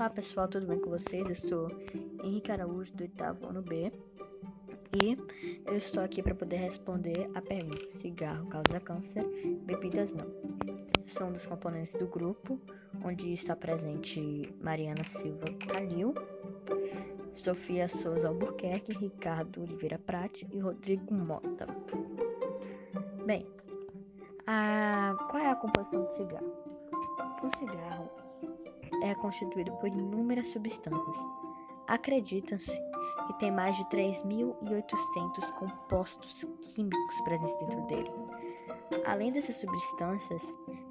Olá pessoal, tudo bem com vocês? Eu sou Henrique Araújo do oitavo ano B e eu estou aqui para poder responder a pergunta: cigarro causa câncer, bebidas não. Sou um dos componentes do grupo, onde está presente Mariana Silva Calil, Sofia Souza Albuquerque, Ricardo Oliveira Prate e Rodrigo Mota. Bem, a... qual é a composição do cigarro? O cigarro é constituído por inúmeras substâncias. Acredita-se que tem mais de 3.800 compostos químicos presentes dentro dele. Além dessas substâncias,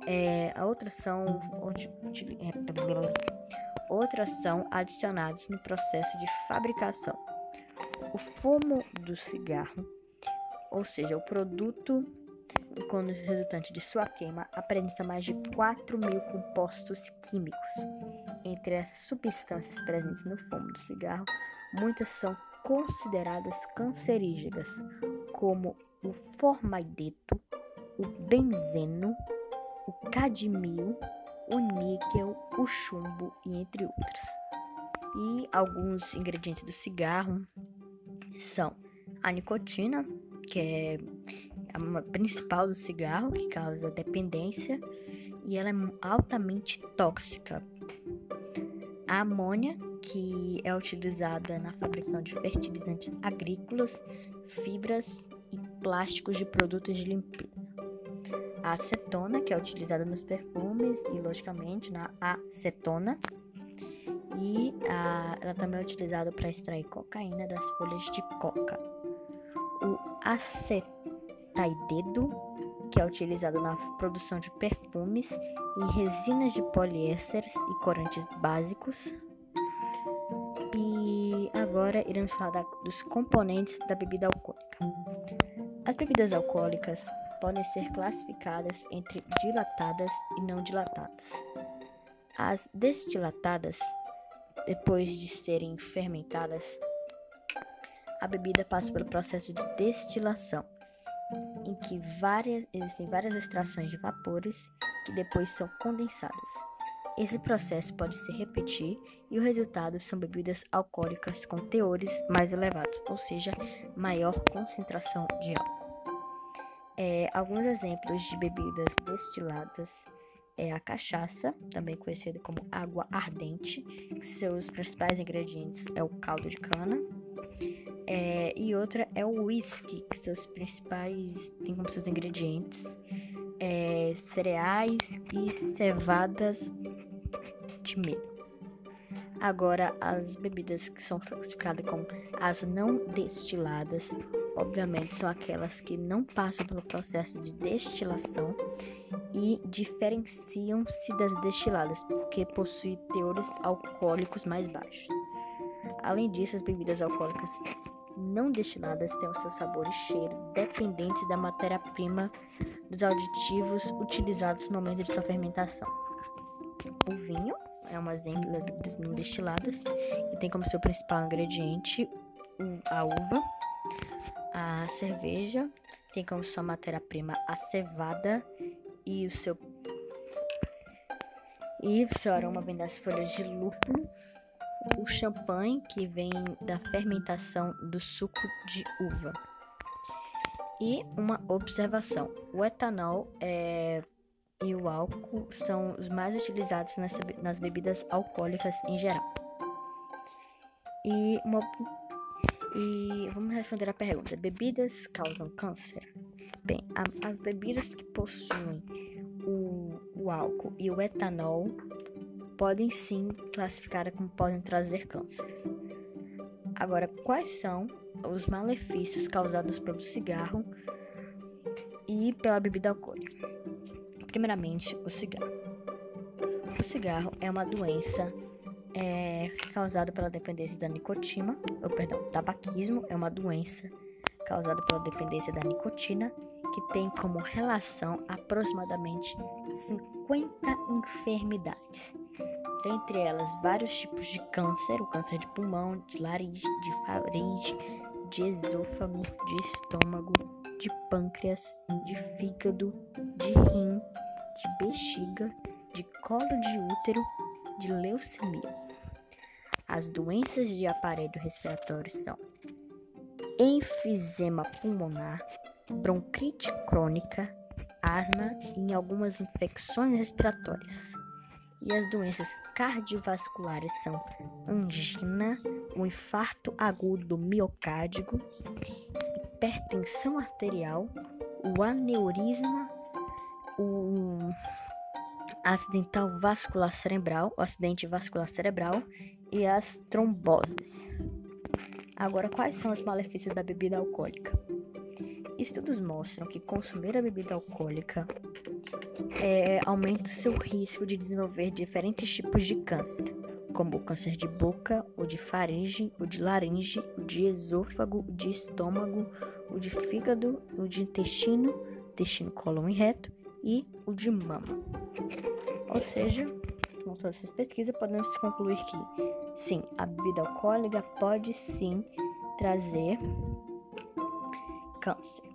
é, outras são é, outras são adicionadas no processo de fabricação. O fumo do cigarro, ou seja, o produto quando resultante de sua queima, apresenta mais de 4 mil compostos químicos. Entre as substâncias presentes no fumo do cigarro, muitas são consideradas cancerígenas, como o formaldeto, o benzeno, o cadmio, o níquel, o chumbo e entre outros. E alguns ingredientes do cigarro são a nicotina, que é a principal do cigarro, que causa dependência, e ela é altamente tóxica. A amônia, que é utilizada na fabricação de fertilizantes agrícolas, fibras e plásticos de produtos de limpeza. A acetona, que é utilizada nos perfumes e, logicamente, na acetona. E a, ela também é utilizada para extrair cocaína das folhas de coca. O acetona taidedo, que é utilizado na produção de perfumes e resinas de poliésteres e corantes básicos. E agora iremos falar da, dos componentes da bebida alcoólica. As bebidas alcoólicas podem ser classificadas entre dilatadas e não dilatadas. As destilatadas, depois de serem fermentadas, a bebida passa pelo processo de destilação em que várias, existem várias extrações de vapores que depois são condensadas. Esse processo pode se repetir e o resultado são bebidas alcoólicas com teores mais elevados, ou seja, maior concentração de álcool. É, alguns exemplos de bebidas destiladas é a cachaça, também conhecida como água ardente, que seus principais ingredientes é o caldo de cana, é, e outra é o whisky, que seus principais, tem como seus ingredientes é, cereais e cevadas de milho. Agora, as bebidas que são classificadas como as não destiladas, obviamente, são aquelas que não passam pelo processo de destilação e diferenciam-se das destiladas, porque possuem teores alcoólicos mais baixos. Além disso, as bebidas alcoólicas não destiladas têm o seu sabor e cheiro dependentes da matéria-prima dos aditivos utilizados no momento de sua fermentação. O vinho é um das bebidas não destiladas e tem como seu principal ingrediente a uva. A cerveja tem como sua matéria-prima a cevada e o seu e o seu aroma vem das folhas de lúpulo o champanhe, que vem da fermentação do suco de uva. E uma observação: o etanol é, e o álcool são os mais utilizados nessa, nas bebidas alcoólicas em geral. E, uma, e vamos responder a pergunta: bebidas causam câncer? Bem, a, as bebidas que possuem o, o álcool e o etanol podem sim classificar como podem trazer câncer. Agora, quais são os malefícios causados pelo cigarro e pela bebida alcoólica? Primeiramente, o cigarro. O cigarro é uma doença é, causada pela dependência da nicotina, ou perdão, tabaquismo é uma doença causada pela dependência da nicotina que tem como relação aproximadamente 50 enfermidades dentre elas vários tipos de câncer, o câncer de pulmão, de laringe, de faringe, de esôfago, de estômago, de pâncreas, de fígado, de rim, de bexiga, de colo de útero, de leucemia. As doenças de aparelho respiratório são enfisema pulmonar, bronquite crônica, asma e algumas infecções respiratórias. E as doenças cardiovasculares são angina, o infarto agudo do miocárdio, hipertensão arterial, o aneurisma, o acidental vascular cerebral, o acidente vascular cerebral e as tromboses. Agora, quais são os malefícios da bebida alcoólica? Estudos mostram que consumir a bebida alcoólica é, aumenta o seu risco de desenvolver diferentes tipos de câncer, como o câncer de boca, o de faringe, o de laringe, o de esôfago, o de estômago, o de fígado, o de intestino, intestino colon e reto e o de mama. Ou seja, com todas essas pesquisas, podemos concluir que sim, a bebida alcoólica pode sim trazer câncer.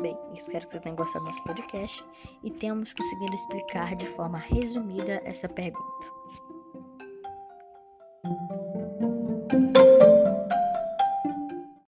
Bem, espero que você tenha gostado do nosso podcast e tenhamos conseguido explicar de forma resumida essa pergunta.